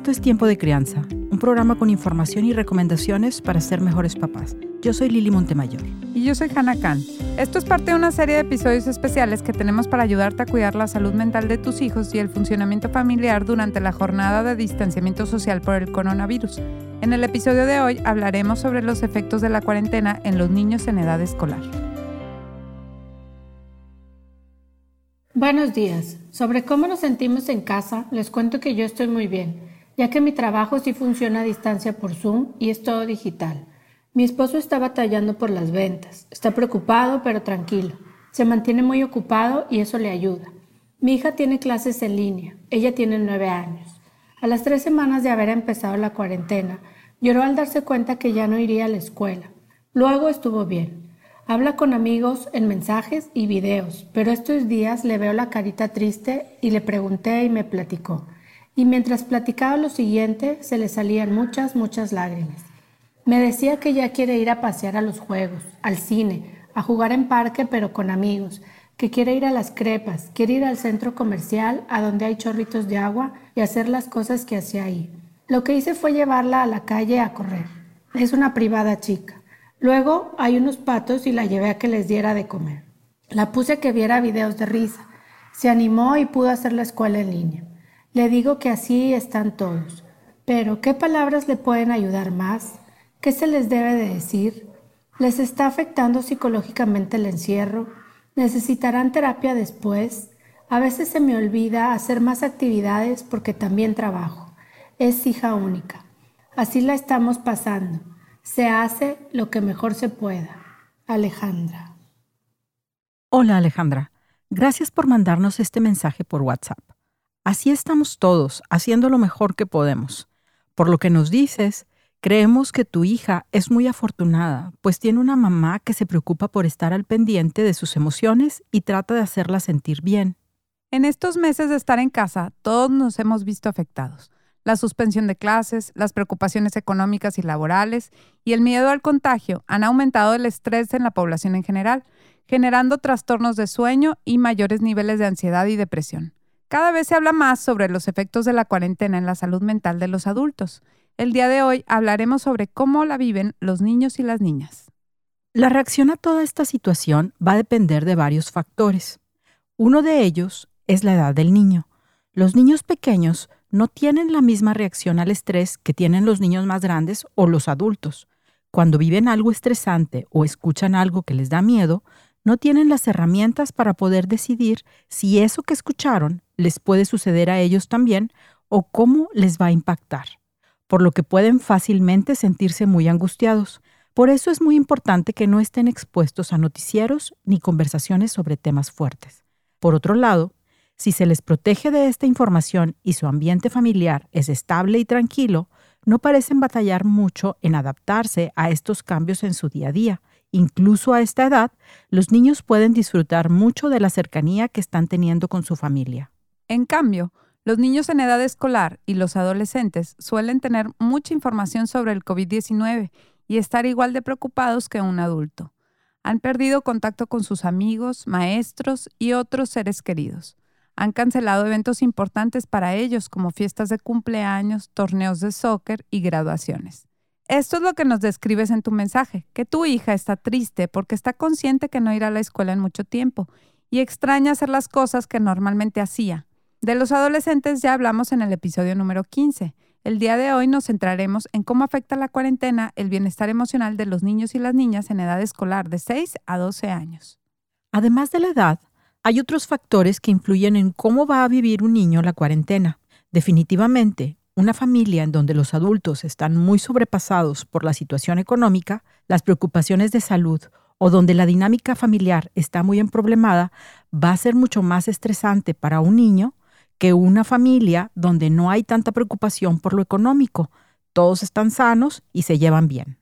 Esto es Tiempo de Crianza, un programa con información y recomendaciones para ser mejores papás. Yo soy Lili Montemayor. Y yo soy Hannah Khan. Esto es parte de una serie de episodios especiales que tenemos para ayudarte a cuidar la salud mental de tus hijos y el funcionamiento familiar durante la jornada de distanciamiento social por el coronavirus. En el episodio de hoy hablaremos sobre los efectos de la cuarentena en los niños en edad escolar. Buenos días. Sobre cómo nos sentimos en casa, les cuento que yo estoy muy bien ya que mi trabajo sí funciona a distancia por Zoom y es todo digital. Mi esposo está batallando por las ventas, está preocupado pero tranquilo, se mantiene muy ocupado y eso le ayuda. Mi hija tiene clases en línea, ella tiene nueve años. A las tres semanas de haber empezado la cuarentena, lloró al darse cuenta que ya no iría a la escuela. Luego estuvo bien. Habla con amigos en mensajes y videos, pero estos días le veo la carita triste y le pregunté y me platicó y mientras platicaba lo siguiente se le salían muchas, muchas lágrimas. Me decía que ya quiere ir a pasear a los juegos, al cine, a jugar en parque pero con amigos, que quiere ir a las crepas, quiere ir al centro comercial a donde hay chorritos de agua y hacer las cosas que hacía ahí. Lo que hice fue llevarla a la calle a correr. Es una privada chica. Luego hay unos patos y la llevé a que les diera de comer. La puse que viera videos de risa. Se animó y pudo hacer la escuela en línea. Le digo que así están todos. Pero, ¿qué palabras le pueden ayudar más? ¿Qué se les debe de decir? ¿Les está afectando psicológicamente el encierro? ¿Necesitarán terapia después? A veces se me olvida hacer más actividades porque también trabajo. Es hija única. Así la estamos pasando. Se hace lo que mejor se pueda. Alejandra. Hola Alejandra. Gracias por mandarnos este mensaje por WhatsApp. Así estamos todos, haciendo lo mejor que podemos. Por lo que nos dices, creemos que tu hija es muy afortunada, pues tiene una mamá que se preocupa por estar al pendiente de sus emociones y trata de hacerla sentir bien. En estos meses de estar en casa, todos nos hemos visto afectados. La suspensión de clases, las preocupaciones económicas y laborales y el miedo al contagio han aumentado el estrés en la población en general, generando trastornos de sueño y mayores niveles de ansiedad y depresión. Cada vez se habla más sobre los efectos de la cuarentena en la salud mental de los adultos. El día de hoy hablaremos sobre cómo la viven los niños y las niñas. La reacción a toda esta situación va a depender de varios factores. Uno de ellos es la edad del niño. Los niños pequeños no tienen la misma reacción al estrés que tienen los niños más grandes o los adultos. Cuando viven algo estresante o escuchan algo que les da miedo, no tienen las herramientas para poder decidir si eso que escucharon les puede suceder a ellos también o cómo les va a impactar, por lo que pueden fácilmente sentirse muy angustiados. Por eso es muy importante que no estén expuestos a noticieros ni conversaciones sobre temas fuertes. Por otro lado, si se les protege de esta información y su ambiente familiar es estable y tranquilo, no parecen batallar mucho en adaptarse a estos cambios en su día a día, Incluso a esta edad, los niños pueden disfrutar mucho de la cercanía que están teniendo con su familia. En cambio, los niños en edad escolar y los adolescentes suelen tener mucha información sobre el COVID-19 y estar igual de preocupados que un adulto. Han perdido contacto con sus amigos, maestros y otros seres queridos. Han cancelado eventos importantes para ellos como fiestas de cumpleaños, torneos de soccer y graduaciones. Esto es lo que nos describes en tu mensaje, que tu hija está triste porque está consciente que no irá a la escuela en mucho tiempo y extraña hacer las cosas que normalmente hacía. De los adolescentes ya hablamos en el episodio número 15. El día de hoy nos centraremos en cómo afecta la cuarentena el bienestar emocional de los niños y las niñas en edad escolar de 6 a 12 años. Además de la edad, hay otros factores que influyen en cómo va a vivir un niño la cuarentena. Definitivamente, una familia en donde los adultos están muy sobrepasados por la situación económica, las preocupaciones de salud o donde la dinámica familiar está muy emproblemada, va a ser mucho más estresante para un niño que una familia donde no hay tanta preocupación por lo económico. Todos están sanos y se llevan bien.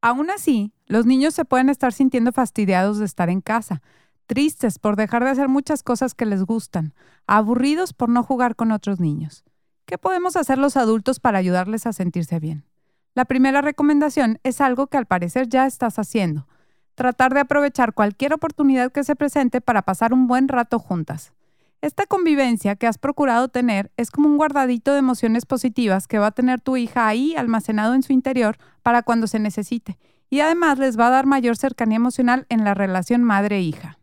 Aún así, los niños se pueden estar sintiendo fastidiados de estar en casa, tristes por dejar de hacer muchas cosas que les gustan, aburridos por no jugar con otros niños. ¿Qué podemos hacer los adultos para ayudarles a sentirse bien? La primera recomendación es algo que al parecer ya estás haciendo. Tratar de aprovechar cualquier oportunidad que se presente para pasar un buen rato juntas. Esta convivencia que has procurado tener es como un guardadito de emociones positivas que va a tener tu hija ahí almacenado en su interior para cuando se necesite. Y además les va a dar mayor cercanía emocional en la relación madre-hija.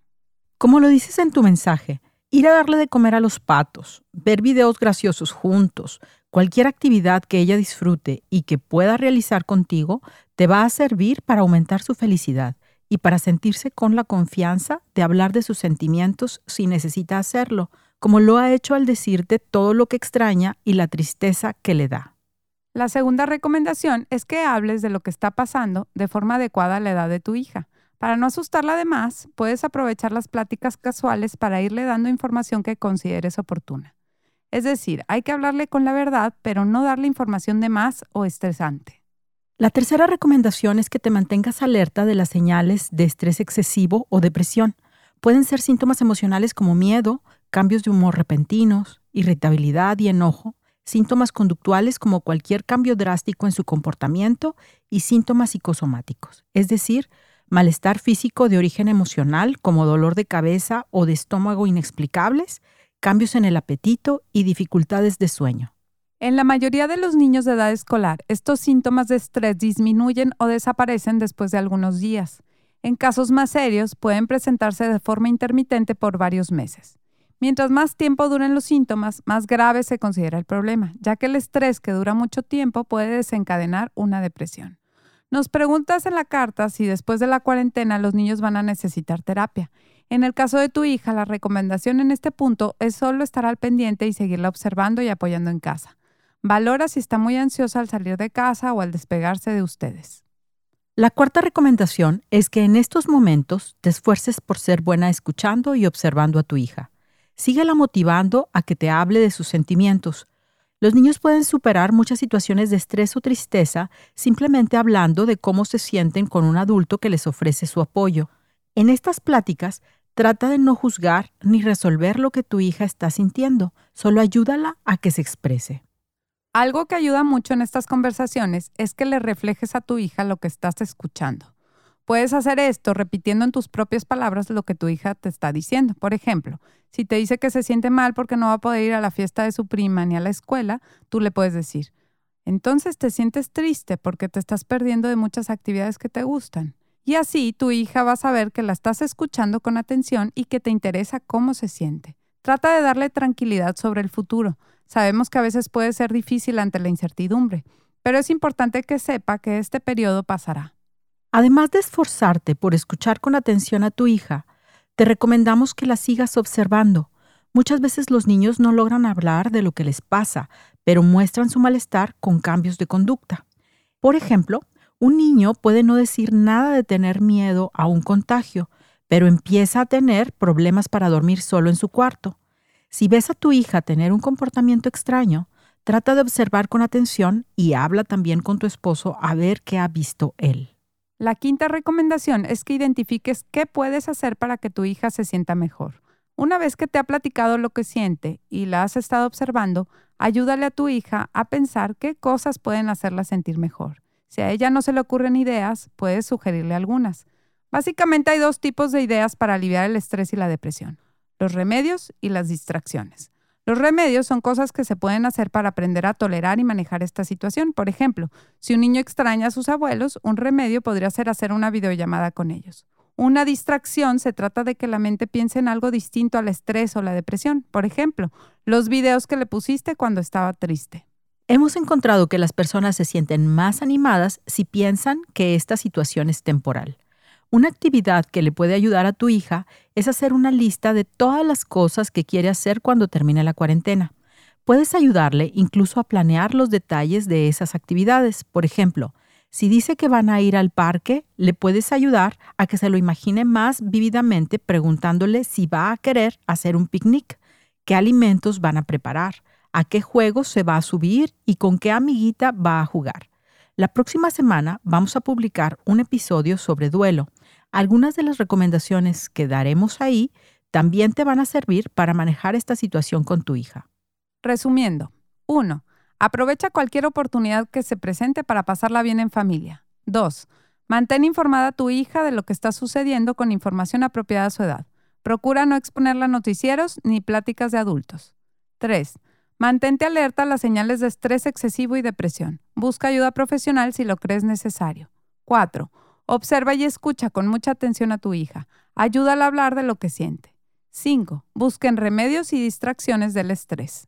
Como lo dices en tu mensaje, ir a darle de comer a los patos, ver videos graciosos juntos, cualquier actividad que ella disfrute y que pueda realizar contigo, te va a servir para aumentar su felicidad y para sentirse con la confianza de hablar de sus sentimientos si necesita hacerlo, como lo ha hecho al decirte todo lo que extraña y la tristeza que le da. La segunda recomendación es que hables de lo que está pasando de forma adecuada a la edad de tu hija. Para no asustarla de más, puedes aprovechar las pláticas casuales para irle dando información que consideres oportuna. Es decir, hay que hablarle con la verdad, pero no darle información de más o estresante. La tercera recomendación es que te mantengas alerta de las señales de estrés excesivo o depresión. Pueden ser síntomas emocionales como miedo, cambios de humor repentinos, irritabilidad y enojo, síntomas conductuales como cualquier cambio drástico en su comportamiento y síntomas psicosomáticos, es decir, malestar físico de origen emocional como dolor de cabeza o de estómago inexplicables, cambios en el apetito y dificultades de sueño. En la mayoría de los niños de edad escolar, estos síntomas de estrés disminuyen o desaparecen después de algunos días. En casos más serios, pueden presentarse de forma intermitente por varios meses. Mientras más tiempo duren los síntomas, más grave se considera el problema, ya que el estrés que dura mucho tiempo puede desencadenar una depresión. Nos preguntas en la carta si después de la cuarentena los niños van a necesitar terapia. En el caso de tu hija, la recomendación en este punto es solo estar al pendiente y seguirla observando y apoyando en casa. Valora si está muy ansiosa al salir de casa o al despegarse de ustedes. La cuarta recomendación es que en estos momentos te esfuerces por ser buena escuchando y observando a tu hija. Síguela motivando a que te hable de sus sentimientos. Los niños pueden superar muchas situaciones de estrés o tristeza simplemente hablando de cómo se sienten con un adulto que les ofrece su apoyo. En estas pláticas, trata de no juzgar ni resolver lo que tu hija está sintiendo, solo ayúdala a que se exprese. Algo que ayuda mucho en estas conversaciones es que le reflejes a tu hija lo que estás escuchando. Puedes hacer esto repitiendo en tus propias palabras lo que tu hija te está diciendo. Por ejemplo, si te dice que se siente mal porque no va a poder ir a la fiesta de su prima ni a la escuela, tú le puedes decir, entonces te sientes triste porque te estás perdiendo de muchas actividades que te gustan. Y así tu hija va a saber que la estás escuchando con atención y que te interesa cómo se siente. Trata de darle tranquilidad sobre el futuro. Sabemos que a veces puede ser difícil ante la incertidumbre, pero es importante que sepa que este periodo pasará. Además de esforzarte por escuchar con atención a tu hija, te recomendamos que la sigas observando. Muchas veces los niños no logran hablar de lo que les pasa, pero muestran su malestar con cambios de conducta. Por ejemplo, un niño puede no decir nada de tener miedo a un contagio, pero empieza a tener problemas para dormir solo en su cuarto. Si ves a tu hija tener un comportamiento extraño, trata de observar con atención y habla también con tu esposo a ver qué ha visto él. La quinta recomendación es que identifiques qué puedes hacer para que tu hija se sienta mejor. Una vez que te ha platicado lo que siente y la has estado observando, ayúdale a tu hija a pensar qué cosas pueden hacerla sentir mejor. Si a ella no se le ocurren ideas, puedes sugerirle algunas. Básicamente hay dos tipos de ideas para aliviar el estrés y la depresión los remedios y las distracciones. Los remedios son cosas que se pueden hacer para aprender a tolerar y manejar esta situación. Por ejemplo, si un niño extraña a sus abuelos, un remedio podría ser hacer una videollamada con ellos. Una distracción se trata de que la mente piense en algo distinto al estrés o la depresión. Por ejemplo, los videos que le pusiste cuando estaba triste. Hemos encontrado que las personas se sienten más animadas si piensan que esta situación es temporal. Una actividad que le puede ayudar a tu hija es hacer una lista de todas las cosas que quiere hacer cuando termine la cuarentena. Puedes ayudarle incluso a planear los detalles de esas actividades. Por ejemplo, si dice que van a ir al parque, le puedes ayudar a que se lo imagine más vívidamente preguntándole si va a querer hacer un picnic, qué alimentos van a preparar, a qué juegos se va a subir y con qué amiguita va a jugar. La próxima semana vamos a publicar un episodio sobre duelo. Algunas de las recomendaciones que daremos ahí también te van a servir para manejar esta situación con tu hija. Resumiendo, 1. Aprovecha cualquier oportunidad que se presente para pasarla bien en familia. 2. Mantén informada a tu hija de lo que está sucediendo con información apropiada a su edad. Procura no exponerla a noticieros ni pláticas de adultos. 3. Mantente alerta a las señales de estrés excesivo y depresión. Busca ayuda profesional si lo crees necesario. 4. Observa y escucha con mucha atención a tu hija. Ayúdala a hablar de lo que siente. 5. Busquen remedios y distracciones del estrés.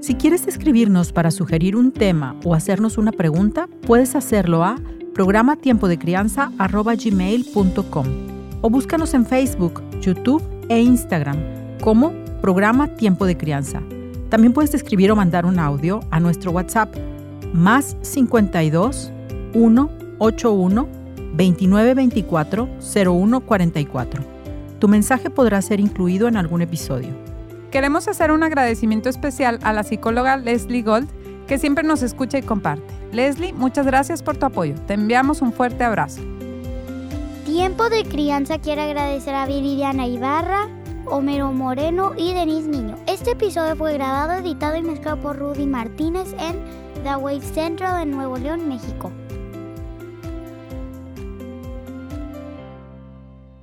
Si quieres escribirnos para sugerir un tema o hacernos una pregunta, puedes hacerlo a programa tiempo de o búscanos en Facebook, YouTube e Instagram como programa Tiempo de Crianza. También puedes escribir o mandar un audio a nuestro WhatsApp más 52 181 2924 0144. Tu mensaje podrá ser incluido en algún episodio. Queremos hacer un agradecimiento especial a la psicóloga Leslie Gold, que siempre nos escucha y comparte. Leslie, muchas gracias por tu apoyo. Te enviamos un fuerte abrazo. Tiempo de crianza quiere agradecer a Viridiana Ibarra, Homero Moreno y Denise Niño. Este episodio fue grabado, editado y mezclado por Rudy Martínez en The Wave Central de Nuevo León, México.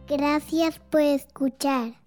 Gracias por escuchar.